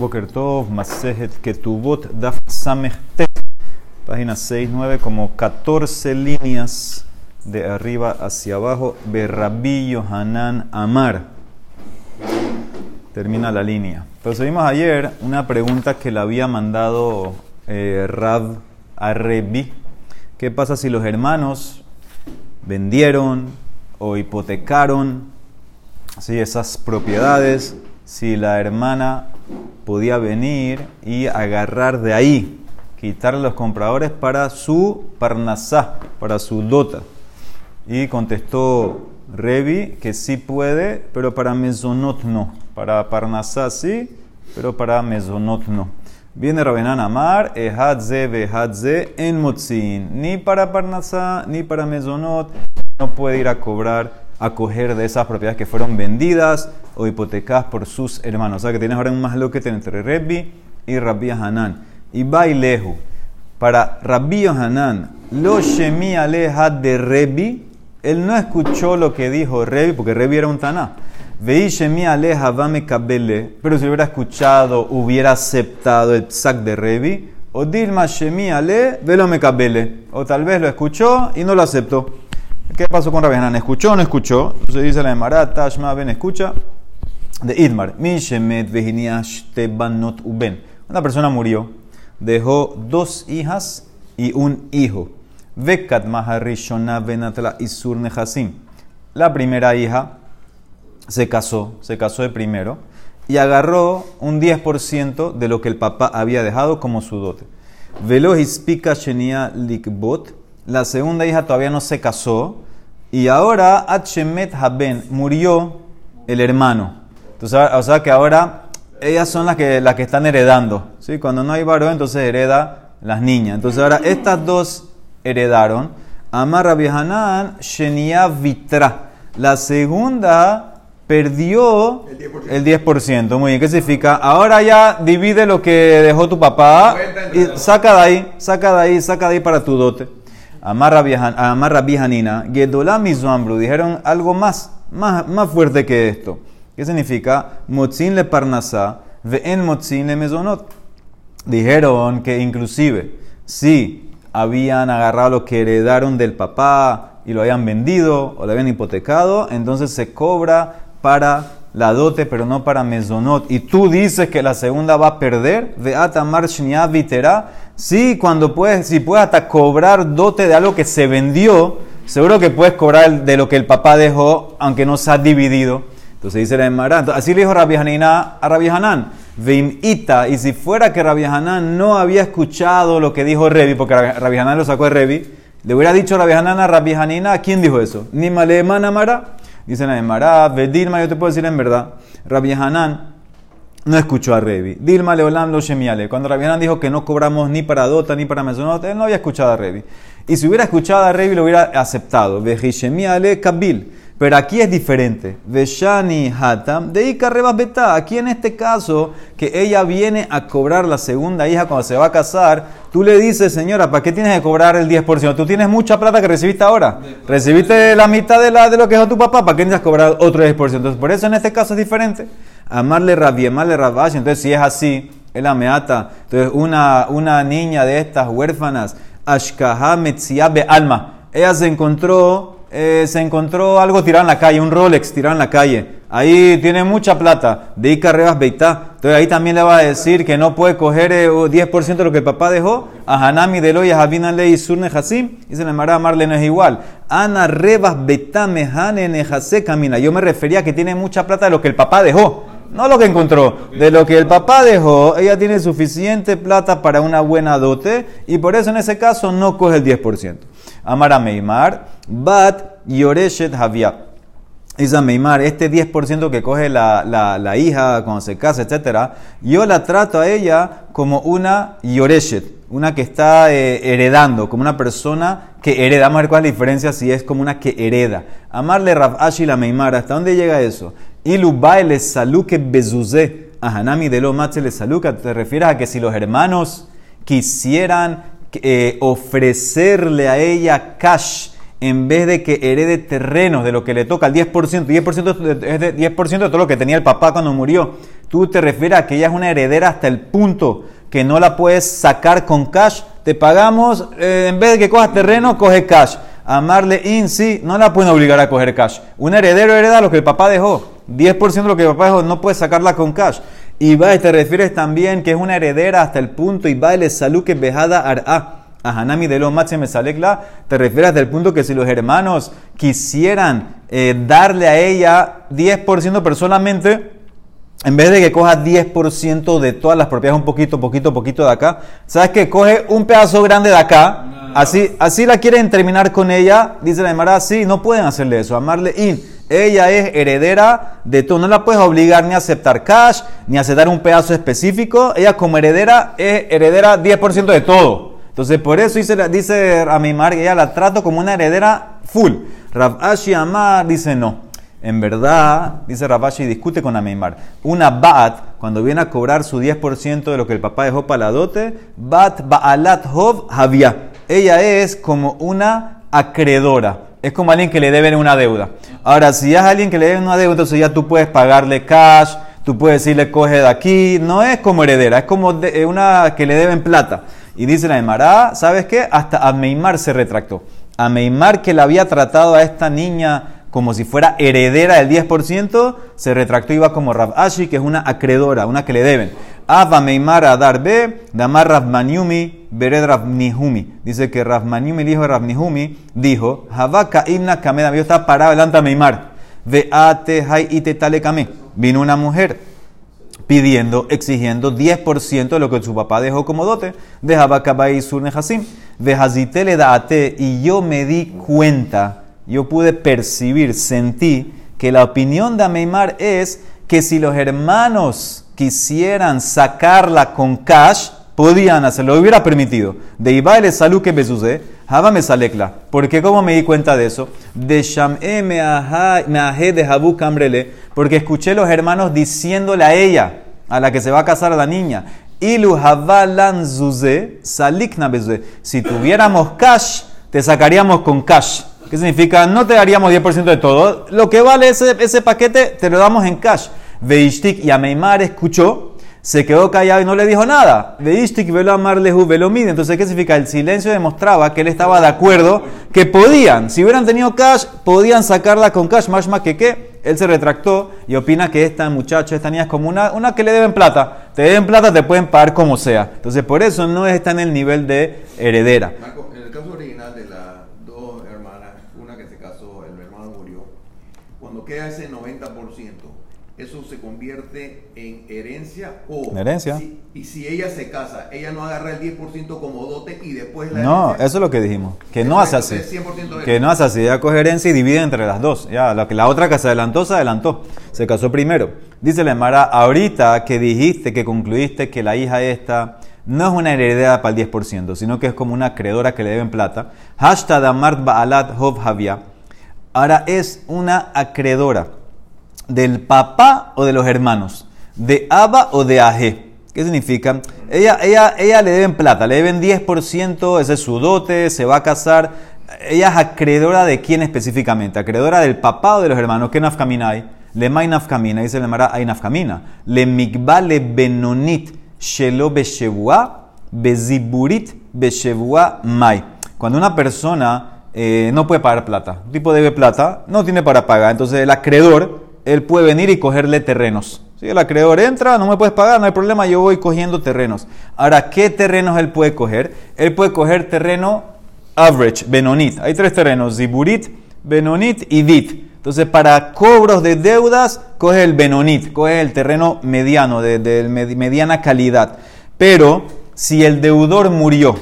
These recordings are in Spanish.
Boker Tov, Masejet Ketubot, Daf Samech página 6-9, como 14 líneas de arriba hacia abajo. Berrabi Hanan Amar. Termina la línea. Pero ayer una pregunta que le había mandado eh, Rab a Rebi. ¿Qué pasa si los hermanos vendieron o hipotecaron ¿sí? esas propiedades? Si la hermana podía venir y agarrar de ahí, quitarle los compradores para su parnasá, para su dota. Y contestó Revi que sí puede, pero para mesonot no. Para parnasá sí, pero para mesonot no. Viene Rabenan Amar, ehadze behadze en motzin. Ni para parnasá, ni para mesonot. No puede ir a cobrar, a coger de esas propiedades que fueron vendidas o hipotecadas por sus hermanos. O sea que tienes ahora un más entre Revi y Rabbi Hanan. Y Bailehu. Para Rabbi Hanan, lo shemi aleja de Rebi, él no escuchó lo que dijo Rebi, porque Rebi era un taná. Veí shemi aleja vame kabele, pero si hubiera escuchado, hubiera aceptado el sac de Rebi. O Dilma shemi ale, velo me kabele. O tal vez lo escuchó y no lo aceptó. ¿Qué pasó con Rabbi Hanan? ¿Escuchó o no escuchó? Entonces dice la Emara, Tashma ben escucha. De Idmar, tebanot. Una persona murió dejó dos hijas y un hijo. Vekat Maharishona. La primera hija se casó, se casó de primero y agarró un 10% de lo que el papá había dejado como su dote. Velo Hispika Shenia Likbot. La segunda hija todavía no se casó y ahora Achemet Haben murió el hermano. Entonces, o sea que ahora ellas son las que, las que están heredando. ¿sí? Cuando no hay varón, entonces hereda las niñas. Entonces ahora estas dos heredaron. Amar Rabbi Hanan, Shenia Vitra. La segunda perdió el 10%. Muy bien, ¿qué significa? Ahora ya divide lo que dejó tu papá y saca de ahí, saca de ahí, saca de ahí para tu dote. Amar Rabbi Hanina, Gedolam dijeron algo más, más, más fuerte que esto. ¿Qué significa? Motzin le parnasá, en motzin le mesonot. Dijeron que inclusive si habían agarrado lo que heredaron del papá y lo habían vendido o lo habían hipotecado, entonces se cobra para la dote, pero no para mesonot. Y tú dices que la segunda va a perder, ve atamar vitera. Sí, cuando puedes, si puedes hasta cobrar dote de algo que se vendió, seguro que puedes cobrar de lo que el papá dejó, aunque no se ha dividido. Entonces dice la Emara, así le dijo Rabbi Hanina a Rabbi Hanan, ita, y si fuera que Rabbi Hanan no había escuchado lo que dijo Revi, porque Rabbi Hanan lo sacó de Revi, le hubiera dicho Rabbi Hanan a Rabbi Hanina, ¿quién dijo eso? Ni Maleman Amara. Dice la Emara, Vedilma, yo te puedo decir en verdad, Rabbi Hanan no escuchó a Revi. Dilma Leolam lo shemiale. Cuando Rabbi Hanan dijo que no cobramos ni para Dota ni para Mesonot, él no había escuchado a Revi. Y si hubiera escuchado a Revi, lo hubiera aceptado. Vejishemiale Kabil. Pero aquí es diferente. Veshani Hatam, de Ika. Aquí en este caso, que ella viene a cobrar la segunda hija cuando se va a casar, tú le dices, señora, ¿para qué tienes que cobrar el 10%? Tú tienes mucha plata que recibiste ahora. Recibiste la mitad de, la, de lo que dejó tu papá, ¿para qué que cobrar otro 10%? Entonces, por eso en este caso es diferente. Amarle Rabbi, amarle Rabash. Entonces, si es así, es la meata. Entonces, una, una niña de estas huérfanas, Ashkaha Metziabe Alma, ella se encontró eh, se encontró algo tirado en la calle, un Rolex tirado en la calle. Ahí tiene mucha plata, de Icarrebas Beitá. Entonces ahí también le va a decir que no puede coger 10% eh, de lo que el papá dejó. A Hanami de Loya, Javinan Ley Surne Hasim. Y se le a Marle no es igual. Ana Rebas Beitá Mehane Nejase Camina. Yo me refería a que tiene mucha plata de lo que el papá dejó. No lo que encontró, de lo que el papá dejó, ella tiene suficiente plata para una buena dote y por eso en ese caso no coge el 10%. Amara Meimar, Bat Yoreshet Havia. Dice Meimar, este 10% que coge la, la, hija cuando se casa, etc., yo la trato a ella como una Yoreshet, una que está eh, heredando, como una persona que hereda. Vamos a ver cuál es la diferencia si es como una que hereda. Amarle Rav la Meimar, ¿hasta dónde llega eso? Ilubaile saluke bezuze. Hanami de lo le saluka. Te refieres a que si los hermanos quisieran eh, ofrecerle a ella cash en vez de que herede terrenos de lo que le toca al 10%, 10% es de 10% de todo lo que tenía el papá cuando murió. Tú te refieres a que ella es una heredera hasta el punto que no la puedes sacar con cash. Te pagamos, eh, en vez de que cojas terreno, coge cash. Amarle in, sí, no la pueden obligar a coger cash. Un heredero hereda lo que el papá dejó. 10% de lo que el papá dejó, no puedes sacarla con cash. Y te refieres también que es una heredera hasta el punto, y va, el salud que bejada ar'a. A Hanami de lo me salekla, te refieres hasta el punto que si los hermanos quisieran eh, darle a ella 10%, pero solamente en vez de que coja 10% de todas las propiedades, un poquito, poquito, poquito de acá, ¿sabes que Coge un pedazo grande de acá, así, así la quieren terminar con ella, dice la Emara, sí, no pueden hacerle eso, amarle in. Ella es heredera de todo, no la puedes obligar ni a aceptar cash, ni a aceptar un pedazo específico, ella como heredera es heredera 10% de todo. Entonces, por eso dice, dice a mi que ella la trato como una heredera full. Rav Ashi Amar dice no. En verdad, dice Rabashi, discute con Ameimar. Una Bat, cuando viene a cobrar su 10% de lo que el papá dejó para la dote, Bat Baalat Hov Havia. Ella es como una acreedora. Es como alguien que le deben una deuda. Ahora, si es alguien que le debe una deuda, entonces ya tú puedes pagarle cash, tú puedes decirle coge de aquí. No es como heredera, es como una que le deben plata. Y dice la Emara, ¿sabes qué? Hasta Ameimar se retractó. Ameimar que la había tratado a esta niña como si fuera heredera del 10%, se retractó y iba como Rav Ashi, que es una acreedora, una que le deben. Ava Meimar Adar B, Damar Rav Maniumi, Bered Rav Nihumi. Dice que Rav Maniumi, el hijo de Rav Nihumi, dijo, Havaka Imna Kameda, yo estaba parado delante de Meimar. Veate Hai Ite Tale Kame. Vino una mujer pidiendo, exigiendo 10% de lo que su papá dejó como dote de Havaka Bai Sur Nehasim. le Daate, y yo me di cuenta yo pude percibir, sentí que la opinión de Ameimar es que si los hermanos quisieran sacarla con cash, podían hacerlo, lo hubiera permitido. De Ibaile salud que besuse, me salekla. ¿Por qué? ¿Cómo me di cuenta de eso? De Sham'e me de Habu Cambrele, porque escuché los hermanos diciéndole a ella, a la que se va a casar la niña, Ilu Havalan Zuze, Salikna Si tuviéramos cash, te sacaríamos con cash. ¿Qué significa? No te daríamos 10% de todo. Lo que vale ese, ese paquete te lo damos en cash. Veishtik y Ameimar escuchó, se quedó callado y no le dijo nada. Veishtik velo amarlehu velo mide. Entonces, ¿qué significa? El silencio demostraba que él estaba de acuerdo que podían, si hubieran tenido cash, podían sacarla con cash. Más más que qué. Él se retractó y opina que esta muchacha, esta niña es como una, una que le deben plata. Te deben plata, te pueden pagar como sea. Entonces, por eso no está en el nivel de heredera. Queda ese 90%, eso se convierte en herencia o... Herencia. y si ella se casa, ella no agarra el 10% como dote y después la... No, eso es lo que dijimos, que no hace así. Que no hace así, ella coge herencia y divide entre las dos. Ya, la, la otra que se adelantó, se adelantó. Se casó primero. Dice la Mara, ahorita que dijiste, que concluiste que la hija esta no es una heredera para el 10%, sino que es como una acreedora que le deben plata. Hashtag Amart Baalat Hov ahora es una acreedora del papá o de los hermanos, de Abba o de Aje. ¿Qué significa? Ella, ella, ella le deben plata, le deben 10%, ese es su dote, se va a casar. Ella es acreedora de quién específicamente, acreedora del papá o de los hermanos. ¿Qué nafkamina hay? Le may nafkamina, dice le mara hay nafkamina. Le migba le benonit shelo beshevua beziburit beshevua mai. Cuando una persona eh, no puede pagar plata. Tipo debe plata, no tiene para pagar. Entonces el acreedor, él puede venir y cogerle terrenos. Si el acreedor entra, no me puedes pagar, no hay problema, yo voy cogiendo terrenos. Ahora, ¿qué terrenos él puede coger? Él puede coger terreno average, Benonit. Hay tres terrenos, Ziburit, Benonit y Dit. Entonces, para cobros de deudas, coge el Benonit, coge el terreno mediano, de mediana calidad. Pero, si el deudor murió,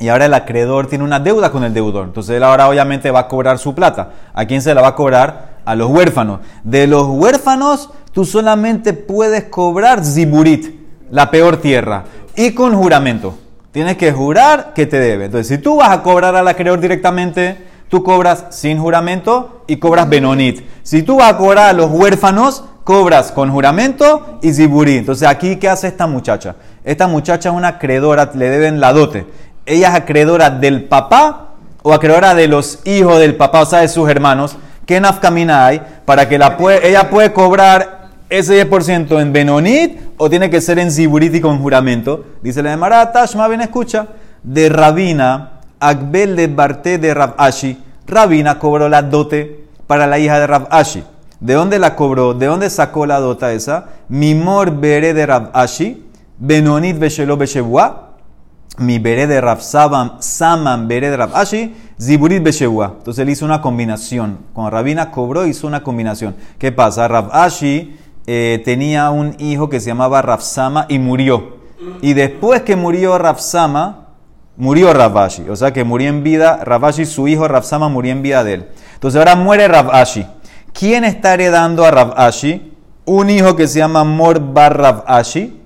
y ahora el acreedor tiene una deuda con el deudor. Entonces él ahora obviamente va a cobrar su plata. ¿A quién se la va a cobrar? A los huérfanos. De los huérfanos tú solamente puedes cobrar ziburit, la peor tierra, y con juramento. Tienes que jurar que te debe. Entonces si tú vas a cobrar al acreedor directamente, tú cobras sin juramento y cobras benonit. Si tú vas a cobrar a los huérfanos, cobras con juramento y ziburit. Entonces aquí, ¿qué hace esta muchacha? Esta muchacha es una acreedora, le deben la dote ella es acreedora del papá o acreedora de los hijos del papá, o sea, de sus hermanos, ¿qué nafkamina hay para que ella puede cobrar ese 10% en Benonit o tiene que ser en Ziburit y con juramento? Dice la de Mará, Tashma, ven, escucha. De Rabina, Akbel de Barté de Rab Ashi. Rabina cobró la dote para la hija de Rab Ashi. ¿De dónde la cobró? ¿De dónde sacó la dota esa? Mimor Bere de Rab Ashi, Benonit Beshelo mi Bere de Saman Bere de Ziburit Beshebua. Entonces él hizo una combinación. Cuando Rabina cobró, hizo una combinación. ¿Qué pasa? Rab Ashi eh, tenía un hijo que se llamaba Rab Sama y murió. Y después que murió Rab Sama, murió Ravashi, o sea que murió en vida, Ravashi, su hijo Ravsama murió en vida de él. Entonces ahora muere Ravashi. ¿Quién está heredando a Ravashi? Un hijo que se llama Mor Bar Ravashi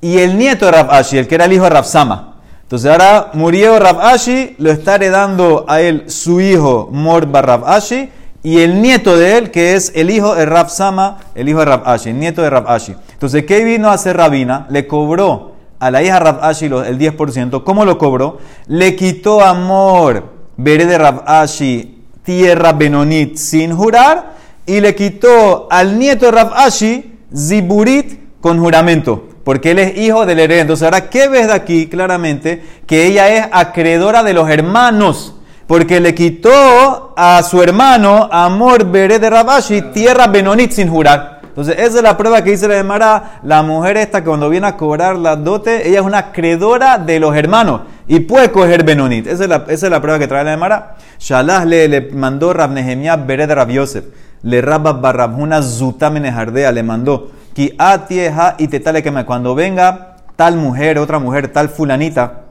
y el nieto de Ravashi, el que era el hijo de Ravsama. Entonces ahora murió Ravashi, lo está heredando a él su hijo Mor Bar Ravashi y el nieto de él, que es el hijo de Ravsama, el hijo de Ravashi, el nieto de Ravashi. Entonces, ¿qué vino a hacer Rabina? Le cobró a la hija Rav Ashi lo- el 10%. ¿Cómo lo cobró? Le quitó amor, veré de Rav Ashi, tierra Benonit sin jurar, y le quitó al nieto de Rav Ashi, Ziburit, con juramento. Porque él es hijo del heredero. Entonces, ahora, ¿qué ves de aquí claramente? Que ella es acreedora de los hermanos. Porque le quitó a su hermano, Amor Beré de Rabashi, tierra Benonit sin jurar. Entonces, esa es la prueba que dice la Gemara. La mujer esta, cuando viene a cobrar la dote, ella es una acreedora de los hermanos y puede coger Benonit. Esa es la, esa es la prueba que trae la Gemara. Shalah le, le mandó Rab Nehemiah Bere de Rab Yosef. Le Rabba Barrabhuna Zutamene Jardea le mandó. Ki atieja y te tale que cuando venga tal mujer, otra mujer, tal fulanita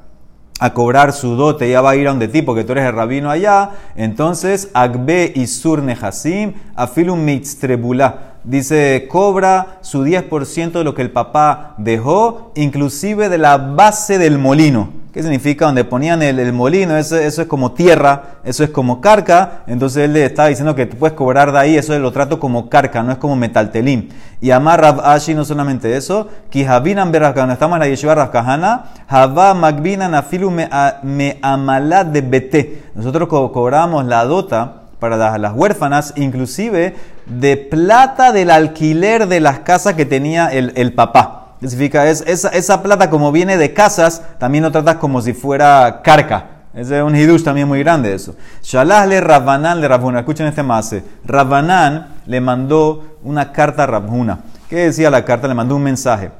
a cobrar su dote, ella va a ir a donde ti, porque tú eres el rabino allá. Entonces, Agbe y Sur Nehasim, Afilum Mitztrebula. Dice, cobra su 10% de lo que el papá dejó, inclusive de la base del molino. ¿Qué significa? Donde ponían el, el molino, eso, eso es como tierra, eso es como carca. Entonces él le estaba diciendo que tú puedes cobrar de ahí, eso lo trato como carca, no es como metaltelín. Y Amar Rab Ashi no solamente eso, Kihabinan Berazka, cuando estamos en la yeshiva Razkahana, Hava Magbinan Afilu me amalat de Bete. Nosotros co- cobramos la dota para las, las huérfanas, inclusive de plata del alquiler de las casas que tenía el, el papá. ¿Qué significa? Es, esa, esa plata como viene de casas, también lo tratas como si fuera carca. Es un hidush también muy grande eso. Shalah le Rabbanan le Rabhuna. Escuchen este mase. Rabbanan le mandó una carta a Rabhuna. ¿Qué decía la carta? Le mandó un mensaje.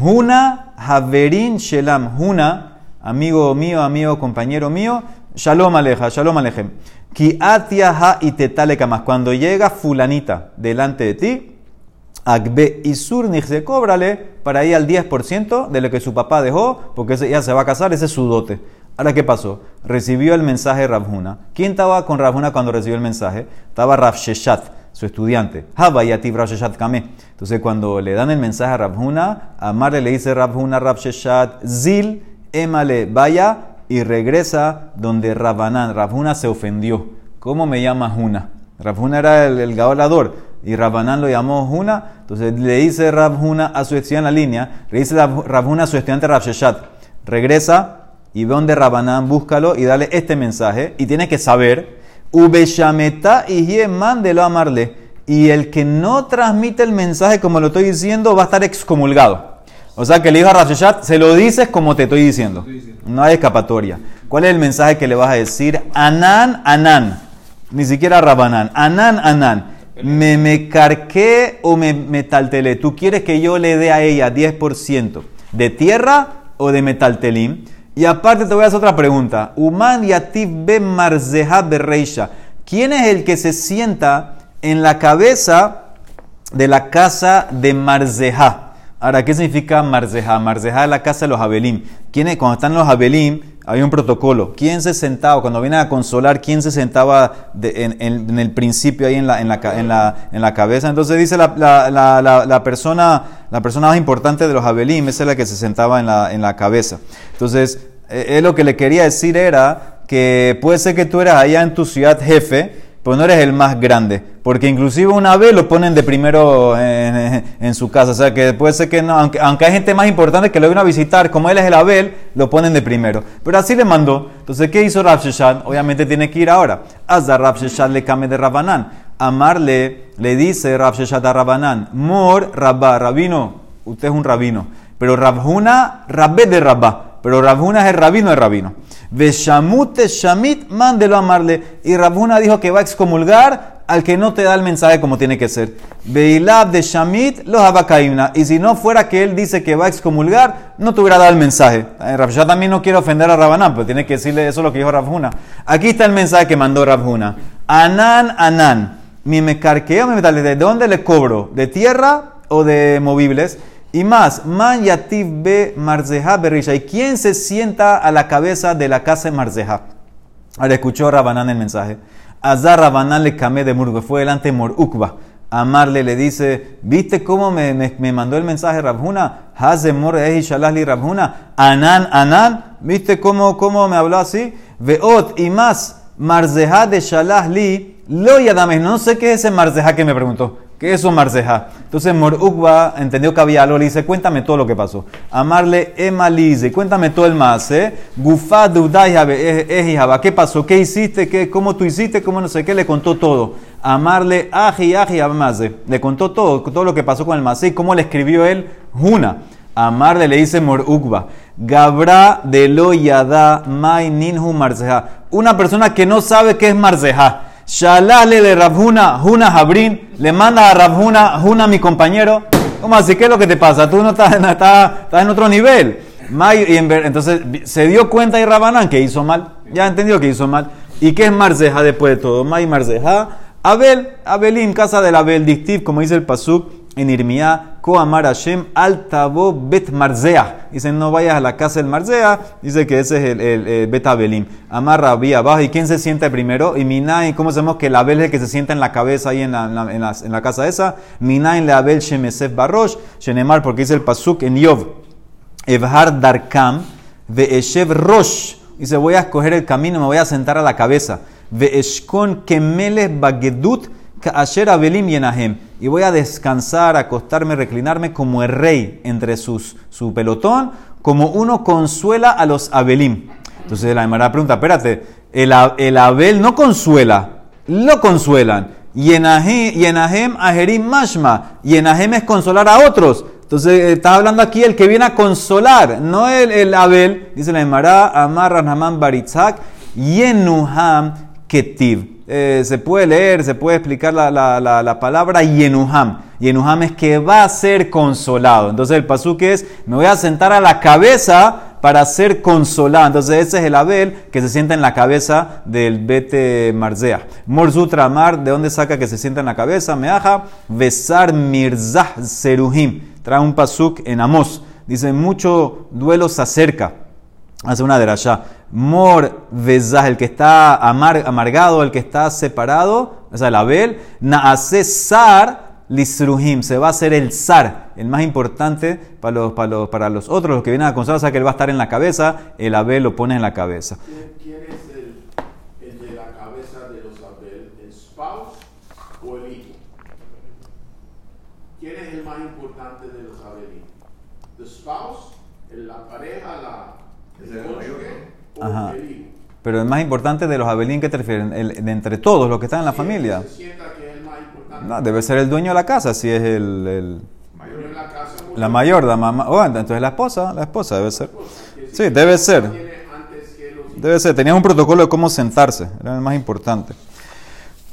Huna Haverin Shelam. Huna, amigo mío, amigo, compañero mío. Shalom aleja, shalom alejem. Ki atiaha y tetale kamas. Cuando llega fulanita delante de ti, Agbe y se cóbrale para ir al 10% de lo que su papá dejó, porque ya se va a casar, ese es su dote. Ahora, ¿qué pasó? Recibió el mensaje de Rabhuna. ¿Quién estaba con Rabhuna cuando recibió el mensaje? Estaba Rav Sheshat, su estudiante. Habayativ Rav Sheshat Kame. Entonces, cuando le dan el mensaje a Rabhuna, a Marle le dice Rabhuna, Rav Sheshat, Zil, Emale, vaya y regresa donde Rabanán. Rabhuna se ofendió. ¿Cómo me llama Juna? Rabhuna era el, gaolador y Rabanán lo llamó Juna. Entonces le dice Rabhuna a su estudiante en la línea, le dice Rab- Rabhuna a su estudiante Rav Sheshat, regresa y ve donde Rabanán, búscalo y dale este mensaje. Y tiene que saber, Ubeshameta y mándelo a amarle. Y el que no transmite el mensaje como lo estoy diciendo va a estar excomulgado. O sea que le dijo a Rav Sheshat, se lo dices como te estoy diciendo. No hay escapatoria. ¿Cuál es el mensaje que le vas a decir? Anán, Anán. Ni siquiera Rabanán. Anán, Anán. Me, me carqué o me, me taltelé. ¿Tú quieres que yo le dé a ella 10% de tierra o de metaltelim? Y aparte te voy a hacer otra pregunta. Uman yativ be marzeha berreisha. ¿Quién es el que se sienta en la cabeza de la casa de Marzeha? Ahora, ¿qué significa Marzeha? Marzeha es la casa de los Abelim. ¿Quién? Cuando están los Abelim, hay un protocolo. ¿Quién se sentaba? Cuando vienen a consolar, ¿quién se sentaba de- en, en- en el principio ahí en la, en la, en la, la cabeza? Entonces dice la, la- persona, la persona más importante de los Abelim, esa es la que se sentaba en la, en la cabeza. Entonces, eh, él lo que le quería decir era que puede ser que tú eras allá en tu ciudad jefe, pero no eres el más grande. Porque inclusive una vez lo ponen de primero en, en su casa. O sea que puede ser que no, aunque, aunque hay gente más importante que lo viene a visitar, como él es el Abel, lo ponen de primero. Pero así le mandó. Entonces, ¿qué hizo Rav? Obviamente tiene que ir ahora. Hazda Rav Sheshan le came de Rabanán. Amarle le dice Rav a Rabanán, Mor Rabba, rabino, usted es un rabino. Pero Rabhuna, Rabbe de Rabba. Pero Rabhuna es el rabino de rabino. Veshamute Shamit, mándelo a amarle. Y Rabhuna dijo que va a excomulgar al que no te da el mensaje como tiene que ser. Beilab de Shamit, los abacaimna. Y si no fuera que él dice que va a excomulgar, no te hubiera dado el mensaje. Eh, Rabshah también no quiere ofender a Rabanán, pero tiene que decirle eso lo que dijo Rabhuna. Aquí está el mensaje que mandó Rabhuna. Anan, Anan. Mi mecarqueo, mi metal. ¿De dónde le cobro? ¿De tierra o de movibles? Y más, man yativ be marzeja berisha. ¿Y quién se sienta a la cabeza de la casa de marzeja? Ahora escuchó Rabanán el mensaje. Azar Rabanán le camé de Murgo, fue delante de Morukba. Amarle le dice, ¿viste cómo me, me, me mandó el mensaje Rabjuna? Hazemor ehi shalahli Rabjuna. Anan, Anan. ¿Viste cómo, cómo me habló así? Veot y más, marzeja de shalahli. Lo yadames. No sé qué es ese marzeja que me preguntó. ¿Qué es marceja? Entonces Morukba entendió que había algo, le dice, cuéntame todo lo que pasó. Amarle emalize, cuéntame todo el más, ¿eh? Dudayaba, ¿qué pasó? ¿Qué hiciste? ¿Qué, ¿Cómo tú hiciste? ¿Cómo no sé qué? Le contó todo. Amarle aji aji amaze, le contó todo, todo lo que pasó con el masé, cómo le escribió él, Juna. Amarle le dice Morukba, Gabra de lo yada mai ninhu. Una persona que no sabe qué es marceja. Shalale de Rabhuna, Juna Jabrin, le manda a Rabhuna, Juna mi compañero. ¿Cómo así? ¿Qué es lo que te pasa? Tú no estás, en otro nivel. Y entonces se dio cuenta y Rabanán que hizo mal. Ya entendió que hizo mal. ¿Y qué es Marzeja después de todo? May Marzeja. Abel, Abelim, casa del Abel, Dictiv, como dice el Pasuk en Irmiá, Koamar Hashem, Altabo Bet Marzea. Dice, no vayas a la casa del Marzea. Dice que ese es el, el, el Bet Abelim. Amar Rabí abajo. ¿Y quién se sienta primero? Y Minay, ¿cómo sabemos que el Abel es que se sienta en la cabeza ahí en la, en la, en la, en la casa esa? Minay le Abel Shemesef Barrosh, Shenemar, porque dice el Pasuk en Yov. Evhar Darkam, Ve'eshev Rosh. Dice, voy a escoger el camino, me voy a sentar a la cabeza. Ve'eshkon Kemelech Bagedut Ka'asher Abelim Yenahem. Y voy a descansar, acostarme, reclinarme como el rey entre sus, su pelotón, como uno consuela a los Abelim. Entonces la Gemara pregunta, espérate, el, el Abel no consuela, lo consuelan. Yenahem, Yenahem Ajerim Mashma. Yenahem es consolar a otros. Entonces eh, está hablando aquí el que viene a consolar, no el, el Abel. Dice la Emara, Amar Rahman Baritzak, Yenuham Ketiv. Eh, se puede leer, se puede explicar la, la, la, la palabra Yenuham. Yenuham es que va a ser consolado. Entonces el pasuk es, me voy a sentar a la cabeza para ser consolado. Entonces ese es el Abel que se sienta en la cabeza del Bete Marzea. Morzutra Amar, ¿de dónde saca que se sienta en la cabeza? Meaja, Besar Mirzah Seruhim. Trae un pasuk en Amos. Dice, mucho duelo se acerca. Hace una derashá. Mor Vezah, el que está amar- amargado, el que está separado, o sea, el Abel. Naase Sar Lisruhim, se va a hacer el Sar, el más importante para los, para los, para los otros, los que vienen a consolar, o sea, que él va a estar en la cabeza, el Abel lo pone en la cabeza. ¿Quién, quién es el, el de la cabeza de los Abel? ¿El spouse o el hijo? ¿Quién es el más importante de los Abelín? ¿The spouse? el- ¿La pareja? La, Es ¿El el mayor, cónyuge? ¿O Ajá. Pero el más importante de los Abelín, ¿qué te refieren? El- de entre todos los que están en la ¿Quién familia. Se sienta que es el más importante. No, debe ser el dueño de la casa, si es el, el- Mayor la casa. la mayor, la mamá. Oh, entonces la esposa, la esposa debe ser. Sí, debe ser. Debe ser, tenía un protocolo de cómo sentarse, era el más importante.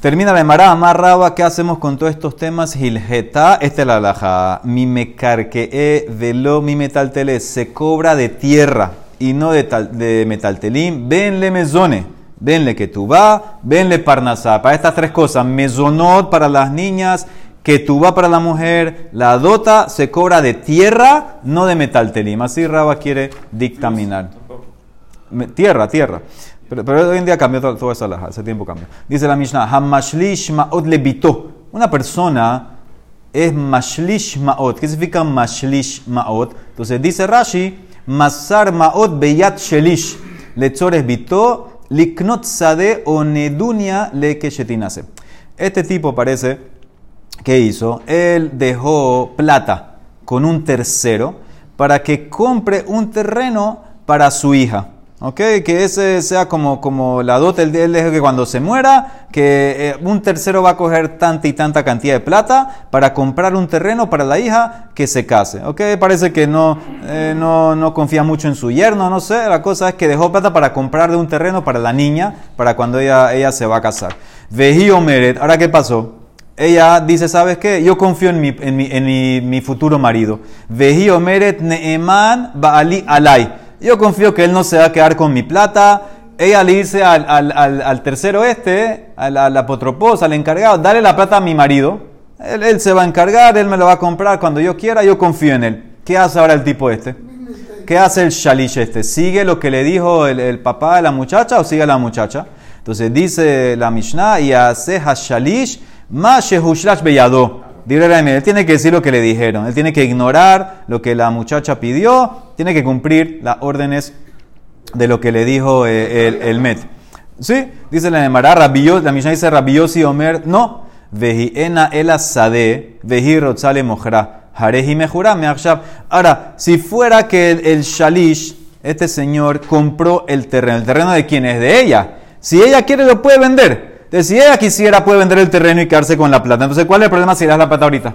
Termina la Emara, amarraba, ¿qué hacemos con todos estos temas? Gilgeta, esta es la alhaja. Mi mecarquee velo mi metaltele, se cobra de tierra y no de, de metaltelín. Venle mezone, tú va, venle parnasá. Para estas tres cosas, mezonot para las niñas, va para la mujer, la dota se cobra de tierra, no de metaltelim. Así Raba quiere dictaminar. Tierra, tierra. Pero, pero hoy en día cambió todo, toda esa alhaja, hace tiempo cambió. Dice la Mishnah, Hamashlish ma'ot levitó. Una persona es mashlish ma'ot. ¿Qué significa mashlish ma'ot? Entonces dice Rashi, masar ma'ot beyat shelish. Lechores bitó, liknot sade o nedunia le keshetinase. Este tipo parece que hizo, él dejó plata con un tercero para que compre un terreno para su hija. ¿Ok? Que ese sea como, como la dote, él, deja que cuando se muera, que eh, un tercero va a coger tanta y tanta cantidad de plata para comprar un terreno para la hija que se case. ¿Ok? Parece que no, eh, no, no confía mucho en su yerno, no sé. La cosa es que dejó plata para comprar de un terreno para la niña, para cuando ella, ella se va a casar. Vejío Meret, ¿ahora qué pasó? Ella dice, ¿sabes qué? Yo confío en mi, en mi, en mi, mi futuro marido. Vejío Meret Neeman Baali Alay. Yo confío que él no se va a quedar con mi plata. Ella le dice al, tercero este, al, al apotropos, al encargado, dale la plata a mi marido. Él, se va a encargar, él me lo va a comprar cuando yo quiera, yo confío en él. ¿Qué hace ahora el tipo este? ¿Qué hace el shalish este? ¿Sigue lo que le dijo el, papá de la muchacha o sigue la muchacha? Entonces dice la Mishnah, y hace hashalish ma shehushlash beyado. Él tiene que decir lo que le dijeron. Él tiene que ignorar lo que la muchacha pidió. Tiene que cumplir las órdenes de lo que le dijo eh, el, el, Met. ¿Sí? Dice la Nemara, la Mishnah dice Rabiosi Omer, no. Veji ena el asade, veji rotzale mojra, hareji mejura me Ahora, si fuera que el, el, Shalish, este señor, compró el terreno, ¿el terreno de quién es? De ella. Si ella quiere, lo puede vender. Si ella quisiera, puede vender el terreno y quedarse con la plata. Entonces, ¿cuál es el problema si le das la plata ahorita?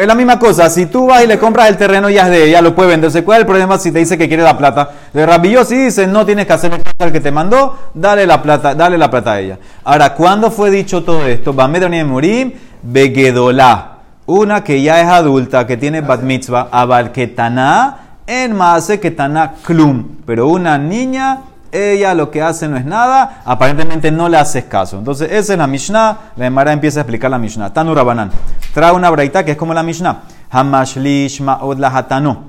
Es la misma cosa. Si tú vas y le compras el terreno y ya es de ella, lo puede vender. Entonces, ¿cuál es el problema si te dice que quiere la plata? De Rabillo sí dice, no tienes que hacer el que te mandó, dale la plata, dale la plata a ella. Ahora, ¿cuándo fue dicho todo esto? Bamedoni de Begedolá. Una que ya es adulta, que tiene bat mitzvah, abalketaná, en maase ketana klum. Pero una niña ella lo que hace no es nada, aparentemente no le haces caso. Entonces, esa es la Mishnah, la Emara empieza a explicar la Mishnah. Tanu Rabanan. Trae una braita que es como la Mishnah. Hamashlish ma'od la hatano.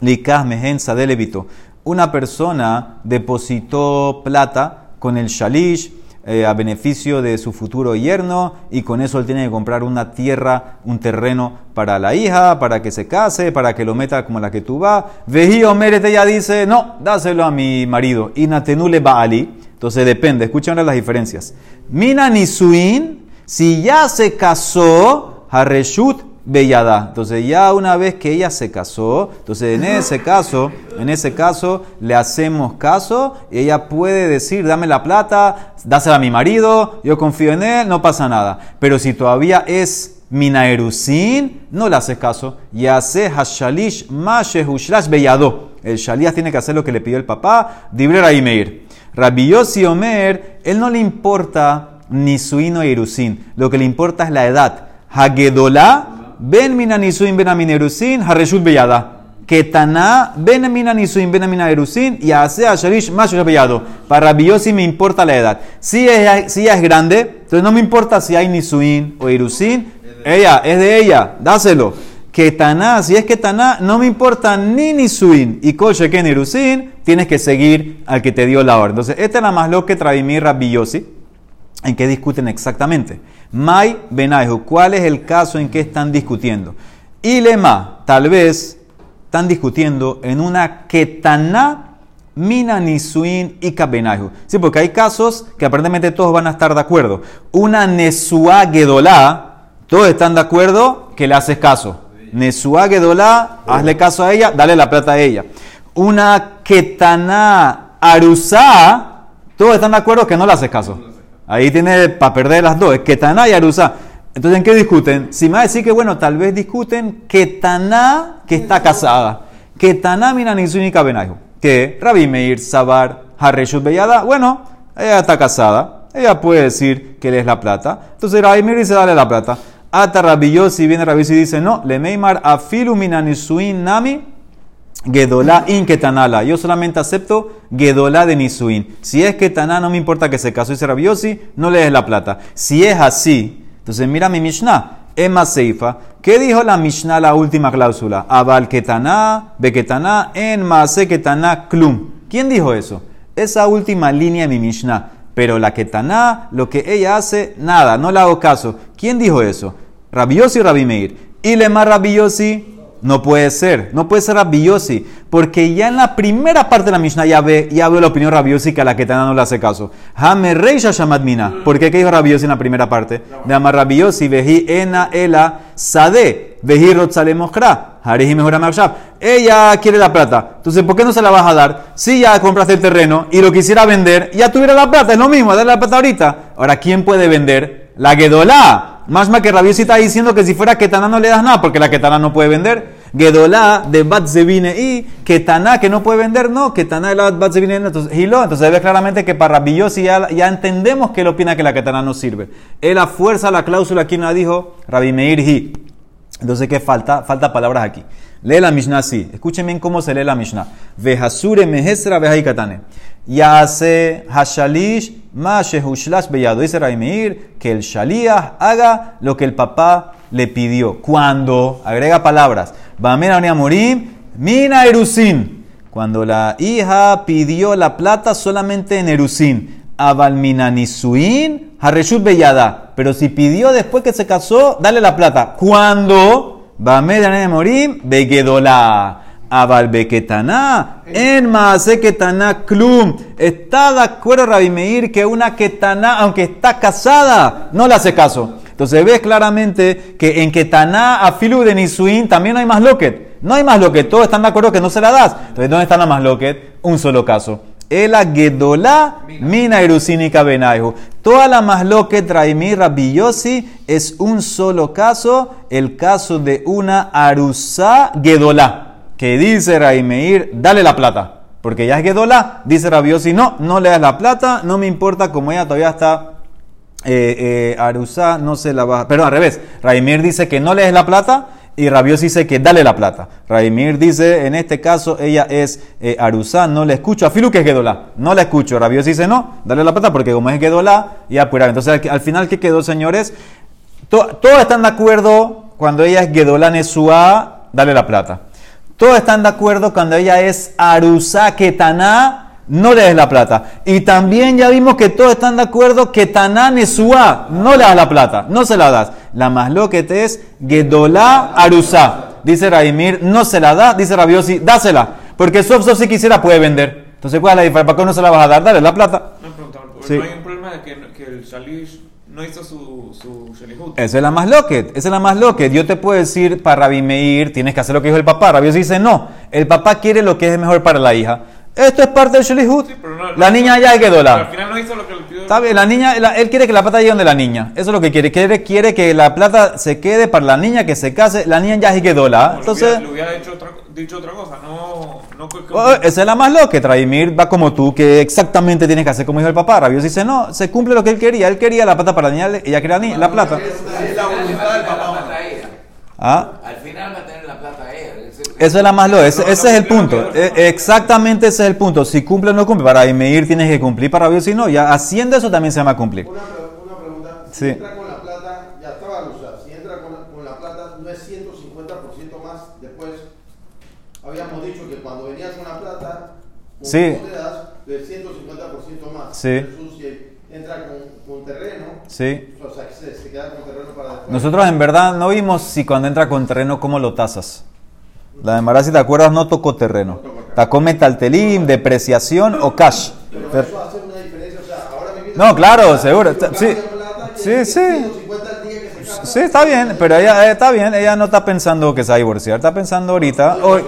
Likah mehensa de levito. Una persona depositó plata con el shalish, eh, a beneficio de su futuro yerno y con eso él tiene que comprar una tierra, un terreno para la hija, para que se case, para que lo meta como la que tú vas. Vejío Meret ella dice, no, dáselo a mi marido. Y Natenule Baali. Entonces depende, escuchen las diferencias. Mina Nisuin, si ya se casó, Hareshut Bellada. Entonces ya una vez que ella se casó, entonces en ese caso, en ese caso le hacemos caso y ella puede decir, dame la plata, dásela a mi marido, yo confío en él, no pasa nada. Pero si todavía es Minaerusin, no le haces caso. Y hace Hashalish Mashehushrash Bellado. El Shalías tiene que hacer lo que le pidió el papá, Dibrera y Meir. Rabbi Omer, él no le importa ni su hino Irusin, lo que le importa es la edad. Hagedolá Ben minanisuin ben aminerusin, hareshut beyada. Ketana ben minanisuin ben aminerusin, y hace a sharish más beyado. Para Rabiosi me importa la edad. Si ella, es grande, entonces no me importa si hay nisuin o irusin. Ella, es de ella, dáselo. Ketana, si es Ketana, no me importa ni nisuin y coche que irusin, tienes que seguir al que te dio la orden. Entonces, esta es la más lo que mi Rabiosi. ¿En qué discuten exactamente? Mai Benaihu, ¿cuál es el caso en que están discutiendo? Ilema, tal vez están discutiendo en una Ketaná Mina Nisuin y Kabenaihu. Sí, porque hay casos que aparentemente todos van a estar de acuerdo. Una Nesua Gedolá, todos están de acuerdo que le haces caso. Nesua Gedolá, hazle caso a ella, dale la plata a ella. Una Ketaná Arusá, todos están de acuerdo que no le haces caso. Ahí tiene para perder las dos, Ketaná y Arusa. Entonces, ¿en qué discuten? Si me va a decir que, bueno, tal vez discuten Ketaná que está casada. Ketaná mina nisúnica benajo. Que Rabbi Meir Sabar Harreshut Beyada, bueno, ella está casada. Ella puede decir que le es la plata. Entonces Rabbi Meir dice, dale la plata. Ata Rabbi si viene Rabbi y dice, no, le Meimar afilu mina nisuin nami Gedolá in ketanala. Yo solamente acepto Gedolá de Nisuin. Si es ketaná, no me importa que se casó y se rabiosi, no le des la plata. Si es así, entonces mira mi Mishnah. Emma Seifa. ¿Qué dijo la Mishnah, la última cláusula? Abal ketaná, beketaná, en mase ketaná, klum. ¿Quién dijo eso? Esa última línea de mi Mishnah. Pero la ketaná, lo que ella hace, nada, no le hago caso. ¿Quién dijo eso? Rabiosi y Rabi Meir. Y le más Rabiosi No puede ser, no puede ser Rabiosi, porque ya en la primera parte de la Mishnah ya ve, ya ve la opinión Rabiosi que a la que Tana no le hace caso. Hame Reisha Shamadmina. ¿Por qué? ¿Qué dijo Rabiosi en la primera parte? De Amar Rabiosi, Veji Ena Ela Sade, Veji Rotzale Mochra, Hareji Mejora Marshab. Ella quiere la plata. Entonces, ¿por qué no se la vas a dar? Si ya compraste el terreno y lo quisiera vender, ya tuviera la plata, es lo mismo, darle la plata ahorita. Ahora, ¿quién puede vender? La Gedolá. Más que Rabiosi está diciendo que si fuera Ketana no le das nada, porque la Ketana no puede vender. Gedolá de Batzevine y Ketana que no puede vender, no, Ketana de la Batzevine, entonces Hilo, entonces ve claramente que para Rabiosi ya, ya entendemos que él opina que la Ketana no sirve. Él a fuerza la cláusula, ¿quién la dijo? Rabbi Meir Hi. Entonces, ¿qué falta? Falta palabras aquí. Lee la Mishnah así. Escuchen bien cómo se lee la Mishnah. Vejasure mehesra katane. Yase hashalish ma shehushlash beyado. Dice Raimir que el shaliach haga lo que el papá le pidió. Cuando, agrega palabras. Bamena morim, mina erusin. Cuando la hija pidió la plata solamente en erusin. Avalminanisuin, hareshut beyada. Pero si pidió después que se casó, dale la plata. Cuando, Bamena morim, begedola. Avalbeketaná, en Maase Ketaná Klum. Está de acuerdo Rabbi Meir que una Ketaná, aunque está casada, no le hace caso. Entonces ves claramente que en Ketaná, Afilu de Nisuin, también hay más loquet. No hay más loquet, todos están de acuerdo que no se la das. Entonces, ¿dónde está la más loquet? Un solo caso. El Gedolá Mina Erusinica Benaihu. Toda la más loquet Raimir Rabbi es un solo caso, el caso de una Arusá Gedolá que dice Raimeir, dale la plata. Porque ya es Gedola, dice Rabiosi, no, no le das la plata, no me importa como ella todavía está eh, eh, no se la va. Pero al revés, Raimir dice que no le des la plata y Rabiosi dice que dale la plata. Raimir dice, en este caso ella es eh, no le escucho. A Filu que es Gedola, no la escucho. Rabiosi dice no, dale la plata porque como es Gedola, ya pues Entonces al, final, ¿qué quedó, señores? todos están de acuerdo cuando ella es Gedola Nesua, dale la plata. Todos están de acuerdo cuando ella es Arusa Ketaná, no le des la plata. Y también ya vimos que todos están de acuerdo que Taná Nesua, no le das la plata, no se la das. La más loquete es Gedolá Arusa. Dice Raimir, no se la da, dice Rabiosi, dásela. Porque Sof si quisiera puede vender. Entonces, ¿cuál es la diferencia? ¿Para qué no se la vas a dar? Dale la plata. No, sí. no hay un problema de que, que el Shalish no hizo su, su Esa es la más loquet, esa es la más loquet. Yo te puedo decir para Rabbi Meir, tienes que hacer lo que dijo el papá. Rabbi dice, no, el papá quiere lo que es mejor para la hija. Esto es parte del Shelihut. la niña ya quedó la. Al final no hizo lo que pidió. Está bien, la niña, él quiere que la plata llegue donde la niña. Eso es lo que quiere. Quiere, quiere que la plata se quede para la niña que se case. La niña ya quedó la. Entonces. Le hubiera, dicho, otra, dicho otra cosa. No. no oh, esa es la más loca. Traimir va como tú, que exactamente tienes que hacer como dijo el papá. Rabio dice, no, se cumple lo que él quería. Él quería la plata para la niña, ella quería la, niña, la plata. Es la voluntad del papá. ¿Ah? Al final va a tener la plata ella. Eso es la más loca, ese, es el punto. E, exactamente ese es el punto. Si cumple o no cumple, para medir tienes que cumplir, para Dios si no, ya haciendo eso también se llama cumplir. Una, una pregunta, si entra con la plata, ya estaba usada, si entra con, con la plata, no es 150% más después. Habíamos dicho que cuando venías con la plata, con sí. te das de 150% más. Sí. si entra con, con terreno, sí. o sea, se, se queda con terreno para después. Nosotros en verdad no vimos si cuando entra con terreno, cómo lo tasas. La de Mara, si te acuerdas, no tocó terreno. Tocó metaltelim, depreciación o cash. No, claro, seguro. Sí, sí, sí. Sí, está bien, pero ella eh, está bien. Ella no está pensando que se va a divorciar. Está pensando ahorita. Hoy.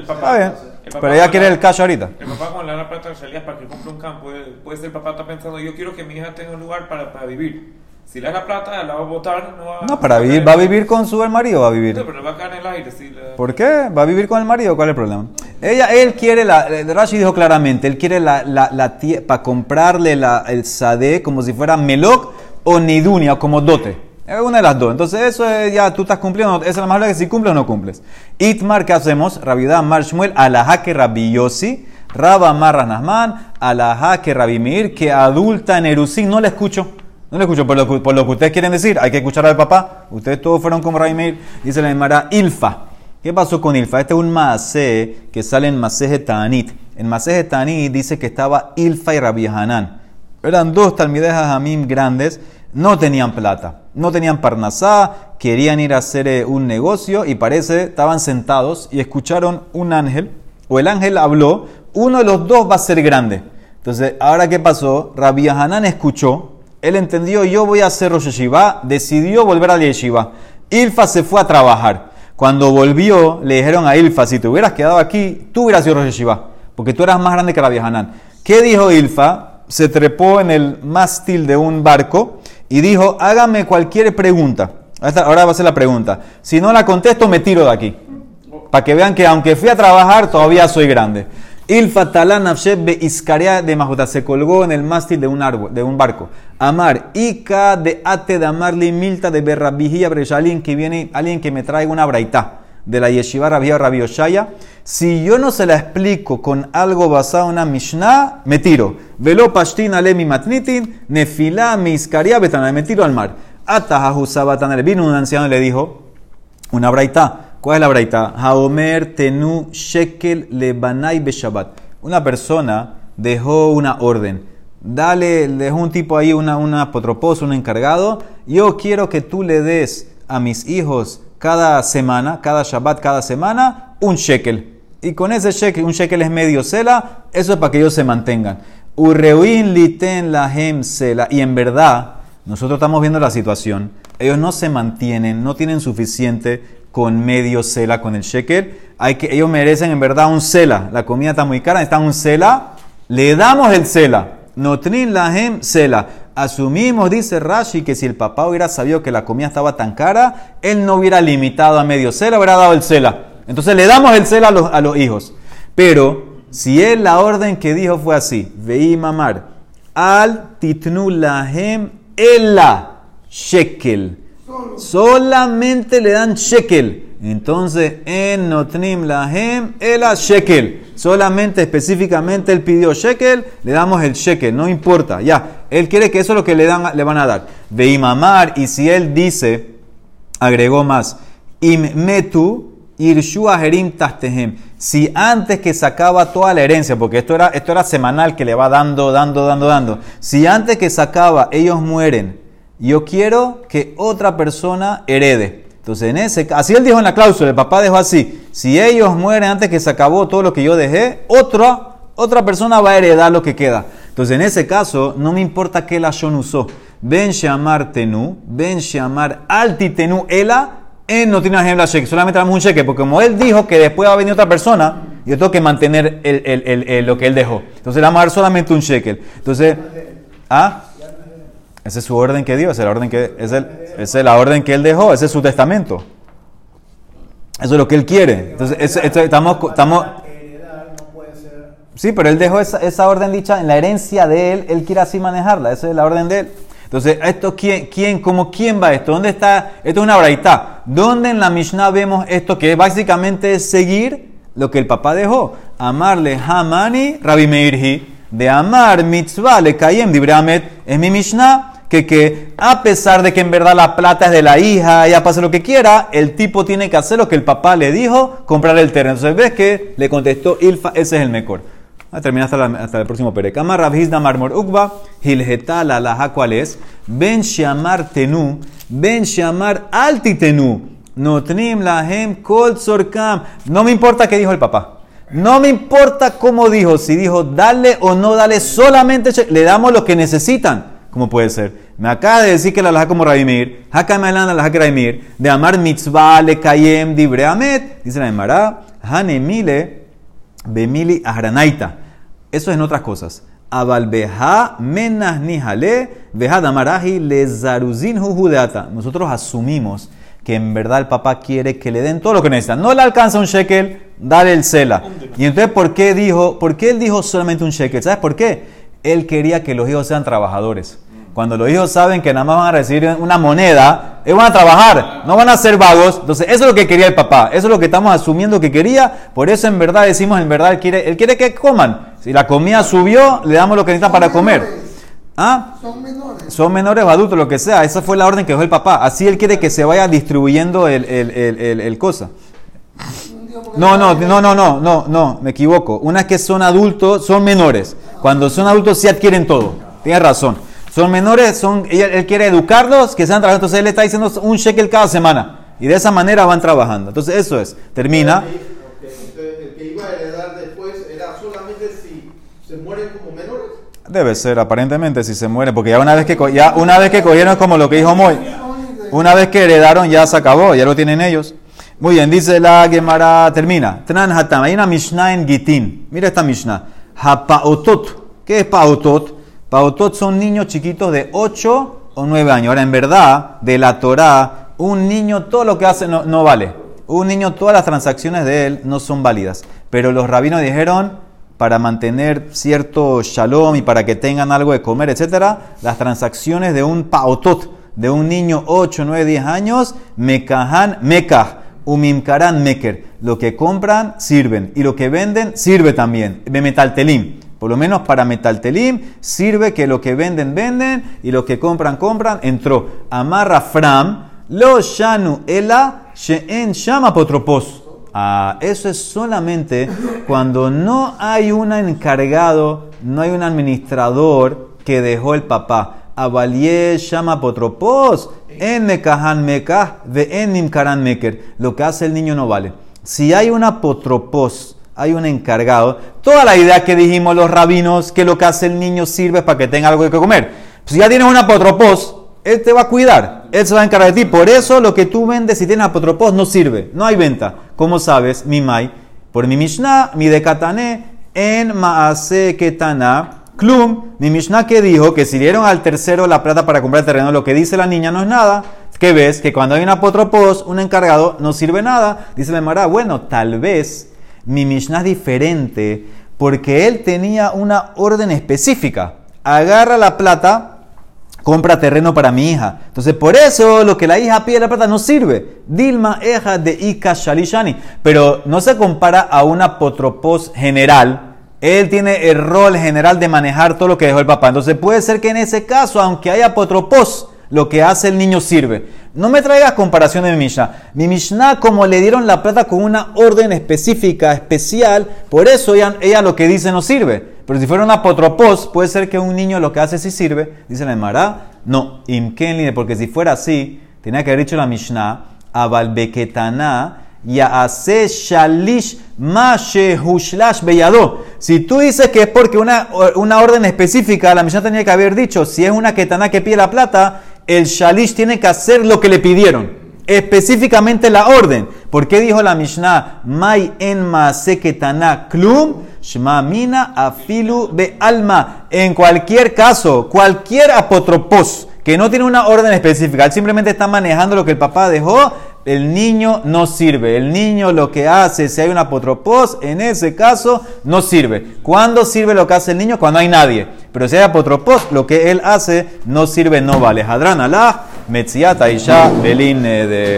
Está bien. Pero ella quiere el cash ahorita. El papá con la plata de para que compre un campo, puede ser el papá está pensando, yo quiero que mi hija tenga un lugar para, para vivir. Si le da la plata, la va a botar. No, va, no para vivir, ¿va a vivir con su marido va a vivir? No, pero va a caer en el aire. Si la... ¿Por qué? ¿Va a vivir con el marido? ¿Cuál es el problema? Ella, él quiere, la, Rashi dijo claramente, él quiere la, la, la para comprarle la, el sade como si fuera melok o nidunia, como dote. Es una de las dos. Entonces, eso es, ya tú estás cumpliendo. Esa es la más que si cumples o no cumples. Itmar, ¿qué hacemos? Rabiudá, Marshmuel, alaha que rabiosi, Raba Marra Nasman, alaha que rabimir, que adulta en Erusín. No le escucho. No le escucho por lo, por lo, que ustedes quieren decir. Hay que escuchar al papá. Ustedes todos fueron como Raimir. Dice la Emara Ilfa. ¿Qué pasó con Ilfa? Este es un Maase que sale en Maseje Tanit. En Maseje Tanit dice que estaba Ilfa y Rabbi Hanan. Eran dos talmidejas Hamim grandes no tenían plata, no tenían parnasá, querían ir a hacer eh, un negocio y parece, estaban sentados y escucharon un ángel, o el ángel habló, uno de los dos va a ser grande. Entonces, ahora qué pasó? Rabbi Hanan escuchó, él entendió, yo voy a hacer Rosh Yeshiva, decidió volver a Yeshiva. Ilfa se fue a trabajar. Cuando volvió, le dijeron a Ilfa, si te hubieras quedado aquí, tú hubieras sido Rosh Yeshiva, porque tú eras más grande que Rabbi Hanan. ¿Qué dijo Ilfa? Se trepó en el mástil de un barco y dijo, hágame cualquier pregunta. Ahora va a ser la pregunta. Si no la contesto, me tiro de aquí. Para que vean que aunque fui a trabajar, todavía soy grande. Ilfa talán nafshet be iscarea de Majuta se colgó en el mástil de un árbol, de un barco. Amar, Ika de ate de amarli milta de berrabijía alguien que viene, alguien que me traiga una braita de la yeshiva rabia Rabbi Oshaya. Si yo no se la explico con algo basado en una Mishnah, me tiro. Velo pashtin ale mi matnitin, nefila mi iscaria betana, me tiro al mar. Atahahu sabatana, vino un anciano y le dijo, una braita. ¿Cuál es la braita? Tenu shekel lebanai beshabat. Una persona dejó una orden. Dale, dejó un tipo ahí, una, una apotroposo, un encargado. Yo quiero que tú le des a mis hijos cada semana, cada Shabbat, cada semana, un shekel. Y con ese shekel, un shekel es medio cela, eso es para que ellos se mantengan. Urreuin liten lahem sela. Y en verdad, nosotros estamos viendo la situación. Ellos no se mantienen, no tienen suficiente con medio cela, con el shekel. Hay que, ellos merecen en verdad un cela. La comida está muy cara, está un cela. Le damos el cela. Notrin lahem cela. Asumimos, dice Rashi, que si el papá hubiera sabido que la comida estaba tan cara, él no hubiera limitado a medio cela, hubiera dado el cela. Entonces le damos el cela a los, a los hijos. Pero si él la orden que dijo fue así, veí mamar, al titnu lahem ella shekel. Solamente le dan shekel. Entonces, en notnim lahem ela shekel. Solamente, específicamente, él pidió shekel, le damos el shekel, no importa, ya. Él quiere que eso es lo que le, dan, le van a dar. Veimamar, y si él dice, agregó más, im metu. Si antes que sacaba toda la herencia, porque esto era, esto era semanal que le va dando, dando, dando, dando. Si antes que sacaba ellos mueren, yo quiero que otra persona herede. Entonces, en ese así él dijo en la cláusula, el papá dejó así, si ellos mueren antes que se acabó todo lo que yo dejé, otra, otra persona va a heredar lo que queda. Entonces, en ese caso, no me importa qué la Shon usó. Ben Shamar Tenu, Ben Shamar Alti Tenu Ela, en no tiene ejemplo cheque, solamente damos un cheque, porque como él dijo que después va a venir otra persona, yo tengo que mantener el- el- el- lo que él dejó. Entonces le vamos a dar solamente un shekel. Entonces, ¿ah? Esa es su orden que dio, es la orden que, es el- es la orden que él dejó, ese es su testamento. Eso es lo que él quiere. Entonces, es- esto- estamos, estamos, ser. Sí, pero él dejó esa, esa orden dicha en la herencia de él, él quiere así manejarla, esa es la orden de él. Entonces, esto quién, quién, cómo quién va esto? ¿Dónde está? Esto es una braita. ¿Dónde en la Mishnah vemos esto que básicamente es seguir lo que el papá dejó? Amarle Hamani Rabbi Meirhi. De amar mitzvah le kayem dibramet es mi Mishnah. Que, a pesar de que en verdad la plata es de la hija, ella pase lo que quiera, el tipo tiene que hacer lo que el papá le dijo, comprar el terreno. Entonces ves que le contestó Ilfa, ese es el mejor. Ah, termina hasta, hasta el próximo Perek. Amar Rav Hizda Marmor Ukba, Hilgeta la laja, ¿cuál es? Ben Shamar Tenu, Ben Shamar Alti Tenu, Notnim Lahem Kol Tzorkam. No me importa qué dijo el papá. No me importa cómo dijo, si dijo dale o no dale, solamente le damos lo que necesitan. ¿Cómo puede ser? Me acaba de decir que la laja como Rabimir, Haka Melan la laja Rabimir, de amar mitzvah le kayem dibre amet, dice la Emara, Hanemile Bemili Ahranaita. Eso es en otras cosas. Abalbeja menas nihale veja damaraji le zaruzin judeata. Nosotros asumimos que en verdad el papá quiere que le den todo lo que necesita. No le alcanza un shekel, dale el cela. Y entonces, ¿por qué dijo? ¿Por qué él dijo solamente un shekel? ¿Sabes por qué? Él quería que los hijos sean trabajadores. Cuando los hijos saben que nada más van a recibir una moneda, ellos van a trabajar, no van a ser vagos. Entonces, eso es lo que quería el papá. Eso es lo que estamos asumiendo que quería. Por eso, en verdad, decimos, en verdad, él quiere, él quiere que coman. Si la comida subió, le damos lo que necesitan para comer. ¿Ah? Son menores. Son menores o adultos, lo que sea. Esa fue la orden que dejó el papá. Así él quiere que se vaya distribuyendo el, el, el, el- el cosa. No, no, no, no, no, no, no, me equivoco. Unas que son adultos son menores. Cuando son adultos sí adquieren todo. Tienes razón. Son menores, son, él quiere educarlos, que sean trabajadores. Entonces él le está diciendo un shekel cada semana. Y de esa manera van trabajando. Entonces eso es. Termina. Ok, entonces, el que iba a heredar después era solamente si se mueren como menores. Debe ser, aparentemente, si se muere. Porque ya una vez que, ya una vez que cogieron es como lo que dijo Moy. Una vez que heredaron ya se acabó, ya lo tienen ellos. Muy bien, dice la Gemara, termina. Tran hatam, hay una Mishnah en Gitin. Mira esta Mishnah. Hapaotot. ¿Qué es paotot? Paotot son niños chiquitos de 8 o 9 años. Ahora, en verdad, de la Torah, un niño todo lo que hace no, vale. Un niño, todas las transacciones de él no son válidas. Pero los rabinos dijeron, para mantener cierto shalom y para que tengan algo de comer, etcétera, las transacciones de un paotot, de un niño 8, 9, 10 años, mekahan mekah, umimkaran meker. Lo que compran, sirven. Y lo que venden, sirve también. De metaltelim. Por lo menos para metaltelim, sirve que lo que venden, venden. Y lo que compran, compran. Entró. Amarra fram, lo shanu ela, she'en shama potropos. Ah, eso es solamente cuando no hay un encargado, no hay un administrador que dejó el papá. Avalié llama potropos, en mekahan mekah, ve en nimkaran meker. Lo que hace el niño no vale. Si hay una potropos, hay un encargado, toda la idea que dijimos los rabinos, que lo que hace el niño sirve para que tenga algo que comer. Si ya tienes una potropos, él te va a cuidar, él se va a encargar de ti. Por eso lo que tú vendes si tienes apotropos no sirve, no hay venta. ¿Cómo sabes? Mi mai, por mi Mishnah, mi decatané, en maase ketana, klum, mi Mishnah que dijo que si dieron al tercero la plata para comprar terreno, lo que dice la niña no es nada. ¿Qué ves? Que cuando hay un apotropos, un encargado, no sirve nada. Dice la Mara, bueno, tal vez mi Mishnah diferente porque él tenía una orden específica. Agarra la plata, compra terreno para mi hija. Entonces, por eso lo que la hija pide la plata no sirve. Dilma eja de Ika Shalishani. Pero no se compara a una apotropos general. Él tiene el rol general de manejar todo lo que dejó el papá. Entonces, puede ser que en ese caso, aunque haya apotropos, lo que hace el niño sirve. No me traigas comparación de mi Mishnah. Mi Mishnah, como le dieron la plata con una orden específica, especial, por eso ella, ella lo que dice no sirve. Pero si fuera una apotropos, puede ser que un niño lo que hace sí sirve. Dice la Emara, no, imkenline, porque si fuera así, tenía que haber dicho la Mishnah, abalbeketana, ya hace shalish ma shehushlash beyado. Si tú dices que es porque una, una orden específica, la Mishnah tenía que haber dicho, si es una ketana que pide la plata, el shalish tiene que hacer lo que le pidieron. Específicamente la orden. ¿Por qué dijo la Mishnah? Mai en maase ketana klum, shma mina afilu be alma. En cualquier caso, cualquier apotropos que no tiene una orden específica, él simplemente está manejando lo que el papá dejó, el niño no sirve. El niño lo que hace, si hay una apotropos, en ese caso no sirve. ¿Cuándo sirve lo que hace el niño? Cuando hay nadie. Pero si hay apotropos, lo que él hace no sirve, no vale. Hadran Allah, Metziata Isha, Belin de